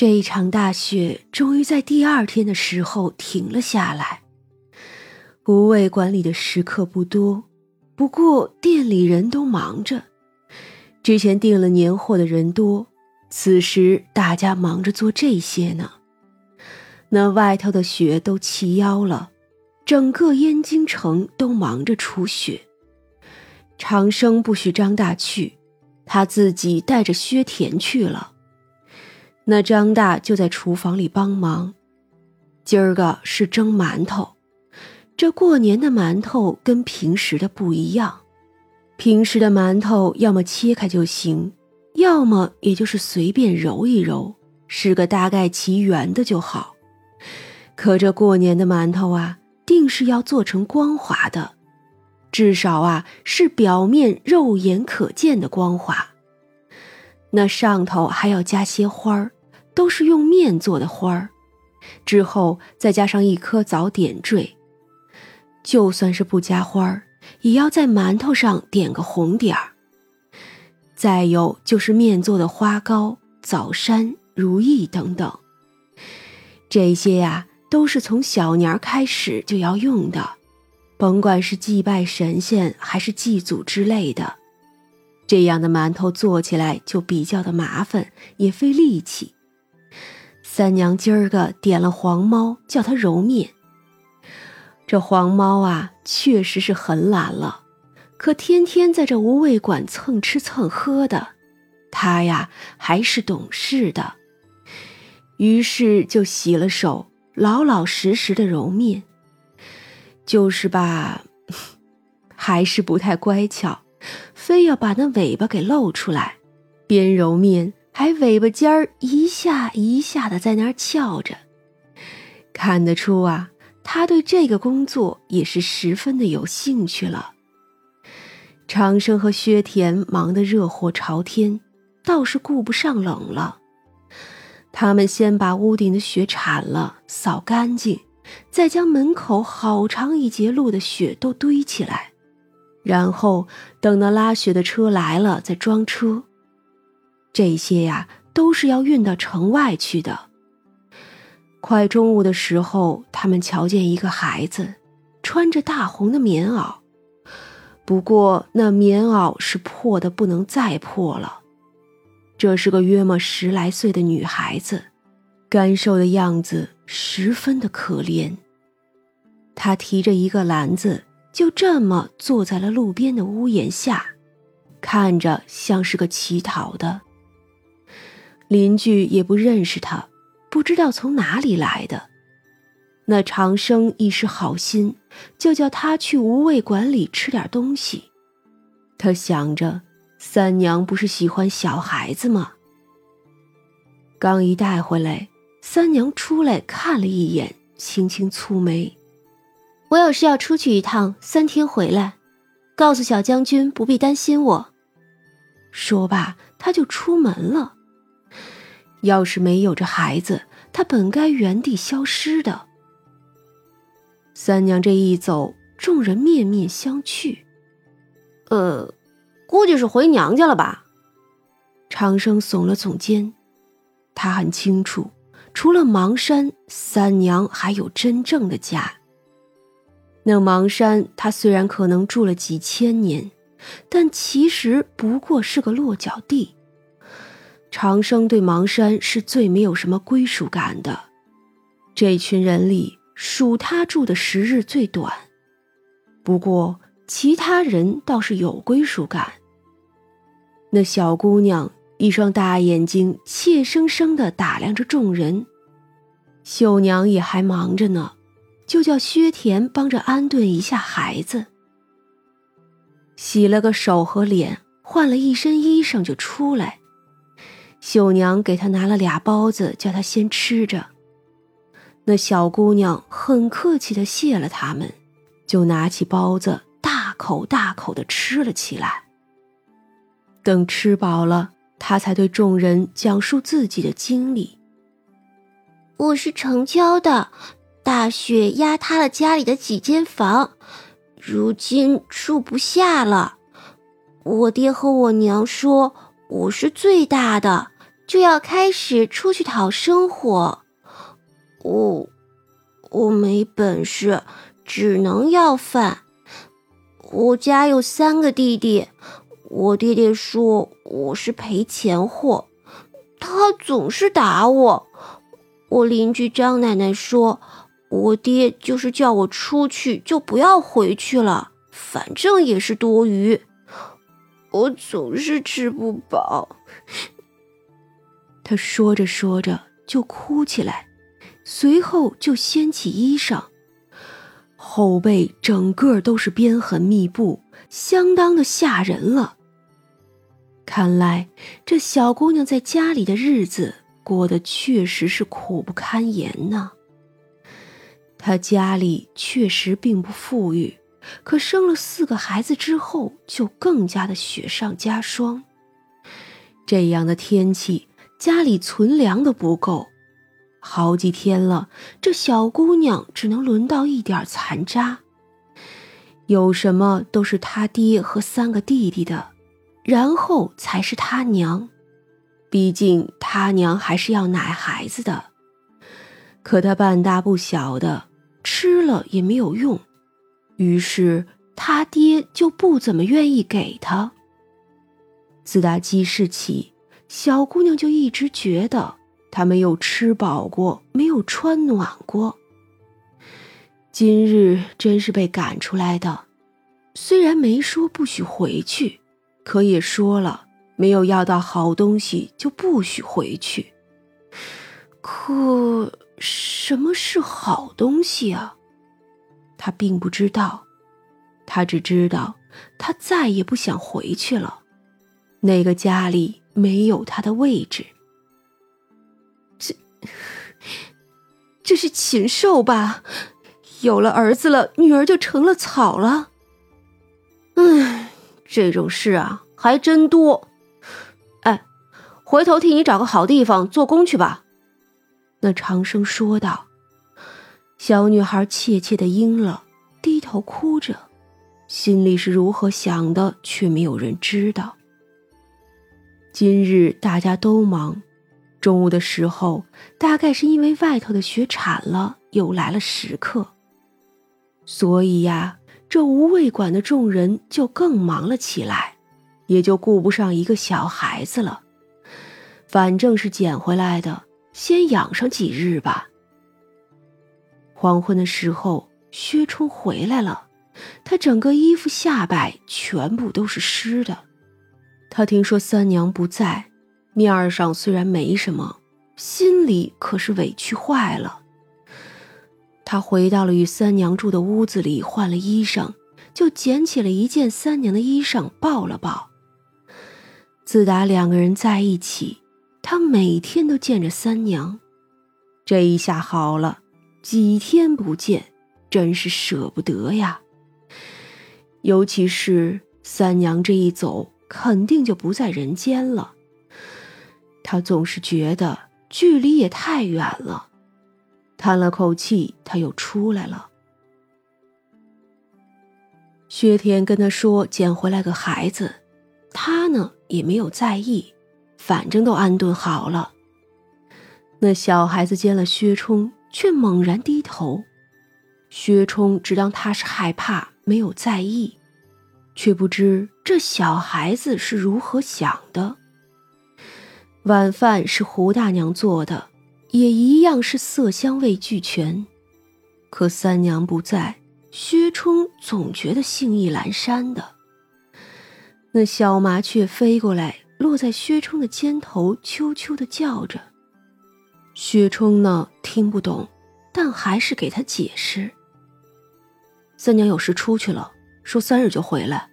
这一场大雪终于在第二天的时候停了下来。无畏馆里的食客不多，不过店里人都忙着。之前订了年货的人多，此时大家忙着做这些呢。那外头的雪都齐腰了，整个燕京城都忙着除雪。长生不许张大去，他自己带着薛田去了。那张大就在厨房里帮忙。今儿个是蒸馒头，这过年的馒头跟平时的不一样。平时的馒头要么切开就行，要么也就是随便揉一揉，是个大概齐圆的就好。可这过年的馒头啊，定是要做成光滑的，至少啊是表面肉眼可见的光滑。那上头还要加些花儿，都是用面做的花儿，之后再加上一颗枣点缀。就算是不加花儿。也要在馒头上点个红点儿。再有就是面做的花糕、枣山、如意等等，这些呀都是从小年开始就要用的，甭管是祭拜神仙还是祭祖之类的。这样的馒头做起来就比较的麻烦，也费力气。三娘今儿个点了黄猫，叫他揉面。这黄猫啊，确实是很懒了，可天天在这无味馆蹭吃蹭喝的，他呀还是懂事的，于是就洗了手，老老实实的揉面。就是吧，还是不太乖巧，非要把那尾巴给露出来，边揉面还尾巴尖儿一下一下的在那儿翘着，看得出啊。他对这个工作也是十分的有兴趣了。长生和薛田忙得热火朝天，倒是顾不上冷了。他们先把屋顶的雪铲了，扫干净，再将门口好长一截路的雪都堆起来，然后等那拉雪的车来了再装车。这些呀，都是要运到城外去的。快中午的时候，他们瞧见一个孩子，穿着大红的棉袄，不过那棉袄是破的不能再破了。这是个约莫十来岁的女孩子，干瘦的样子十分的可怜。她提着一个篮子，就这么坐在了路边的屋檐下，看着像是个乞讨的。邻居也不认识他。不知道从哪里来的，那长生一时好心，就叫他去无味馆里吃点东西。他想着，三娘不是喜欢小孩子吗？刚一带回来，三娘出来看了一眼，轻轻蹙眉：“我有事要出去一趟，三天回来，告诉小将军不必担心我。”说罢，他就出门了。要是没有这孩子，他本该原地消失的。三娘这一走，众人面面相觑。呃，估计是回娘家了吧？长生耸了耸肩，他很清楚，除了邙山，三娘还有真正的家。那邙山，他虽然可能住了几千年，但其实不过是个落脚地。长生对邙山是最没有什么归属感的，这群人里属他住的时日最短。不过其他人倒是有归属感。那小姑娘一双大眼睛怯生生地打量着众人，秀娘也还忙着呢，就叫薛田帮着安顿一下孩子。洗了个手和脸，换了一身衣裳就出来。秀娘给他拿了俩包子，叫他先吃着。那小姑娘很客气的谢了他们，就拿起包子大口大口的吃了起来。等吃饱了，她才对众人讲述自己的经历。我是城郊的，大雪压塌了家里的几间房，如今住不下了。我爹和我娘说我是最大的。就要开始出去讨生活。我我没本事，只能要饭。我家有三个弟弟，我爹爹说我是赔钱货，他总是打我。我邻居张奶奶说，我爹就是叫我出去就不要回去了，反正也是多余。我总是吃不饱。他说着说着就哭起来，随后就掀起衣裳。后背整个都是鞭痕密布，相当的吓人了。看来这小姑娘在家里的日子过得确实是苦不堪言呢。她家里确实并不富裕，可生了四个孩子之后就更加的雪上加霜。这样的天气，家里存粮都不够。好几天了，这小姑娘只能轮到一点残渣。有什么都是她爹和三个弟弟的，然后才是她娘。毕竟她娘还是要奶孩子的，可她半大不小的，吃了也没有用，于是他爹就不怎么愿意给他。自打记事起，小姑娘就一直觉得。他没有吃饱过，没有穿暖过。今日真是被赶出来的，虽然没说不许回去，可也说了没有要到好东西就不许回去。可什么是好东西啊？他并不知道，他只知道他再也不想回去了。那个家里没有他的位置。这这是禽兽吧？有了儿子了，女儿就成了草了。唉，这种事啊，还真多。哎，回头替你找个好地方做工去吧。那长生说道。小女孩怯怯的应了，低头哭着，心里是如何想的，却没有人知道。今日大家都忙。中午的时候，大概是因为外头的雪铲了，又来了食客，所以呀，这无味馆的众人就更忙了起来，也就顾不上一个小孩子了。反正是捡回来的，先养上几日吧。黄昏的时候，薛冲回来了，他整个衣服下摆全部都是湿的。他听说三娘不在。面上虽然没什么，心里可是委屈坏了。他回到了与三娘住的屋子里，换了衣裳，就捡起了一件三娘的衣裳，抱了抱。自打两个人在一起，他每天都见着三娘，这一下好了，几天不见，真是舍不得呀。尤其是三娘这一走，肯定就不在人间了。他总是觉得距离也太远了，叹了口气，他又出来了。薛田跟他说捡回来个孩子，他呢也没有在意，反正都安顿好了。那小孩子见了薛冲，却猛然低头。薛冲只当他是害怕，没有在意，却不知这小孩子是如何想的。晚饭是胡大娘做的，也一样是色香味俱全。可三娘不在，薛冲总觉得兴意阑珊的。那小麻雀飞过来，落在薛冲的肩头，啾啾的叫着。薛冲呢，听不懂，但还是给他解释。三娘有事出去了，说三日就回来。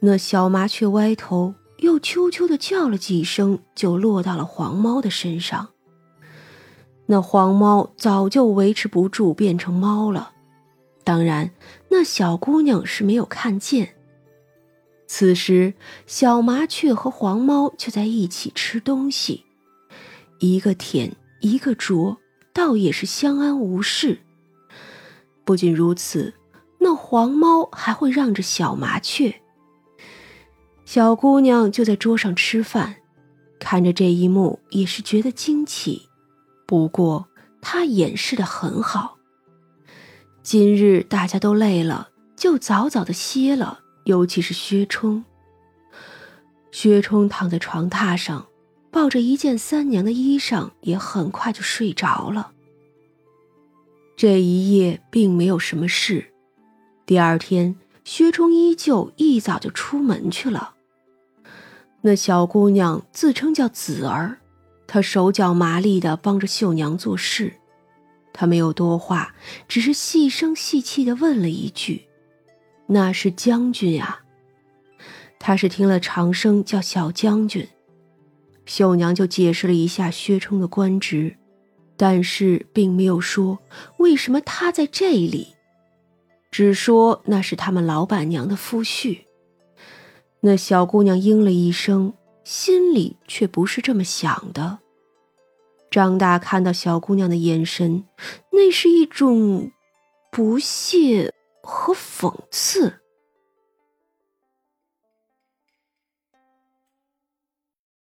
那小麻雀歪头。又啾啾的叫了几声，就落到了黄猫的身上。那黄猫早就维持不住，变成猫了。当然，那小姑娘是没有看见。此时，小麻雀和黄猫就在一起吃东西，一个舔，一个啄，倒也是相安无事。不仅如此，那黄猫还会让着小麻雀。小姑娘就在桌上吃饭，看着这一幕也是觉得惊奇，不过他掩饰的很好。今日大家都累了，就早早的歇了，尤其是薛冲。薛冲躺在床榻上，抱着一件三娘的衣裳，也很快就睡着了。这一夜并没有什么事，第二天，薛冲依旧一早就出门去了。那小姑娘自称叫子儿，她手脚麻利的帮着秀娘做事。她没有多话，只是细声细气的问了一句：“那是将军啊？”他是听了长生叫小将军，秀娘就解释了一下薛冲的官职，但是并没有说为什么他在这里，只说那是他们老板娘的夫婿。那小姑娘应了一声，心里却不是这么想的。张大看到小姑娘的眼神，那是一种不屑和讽刺。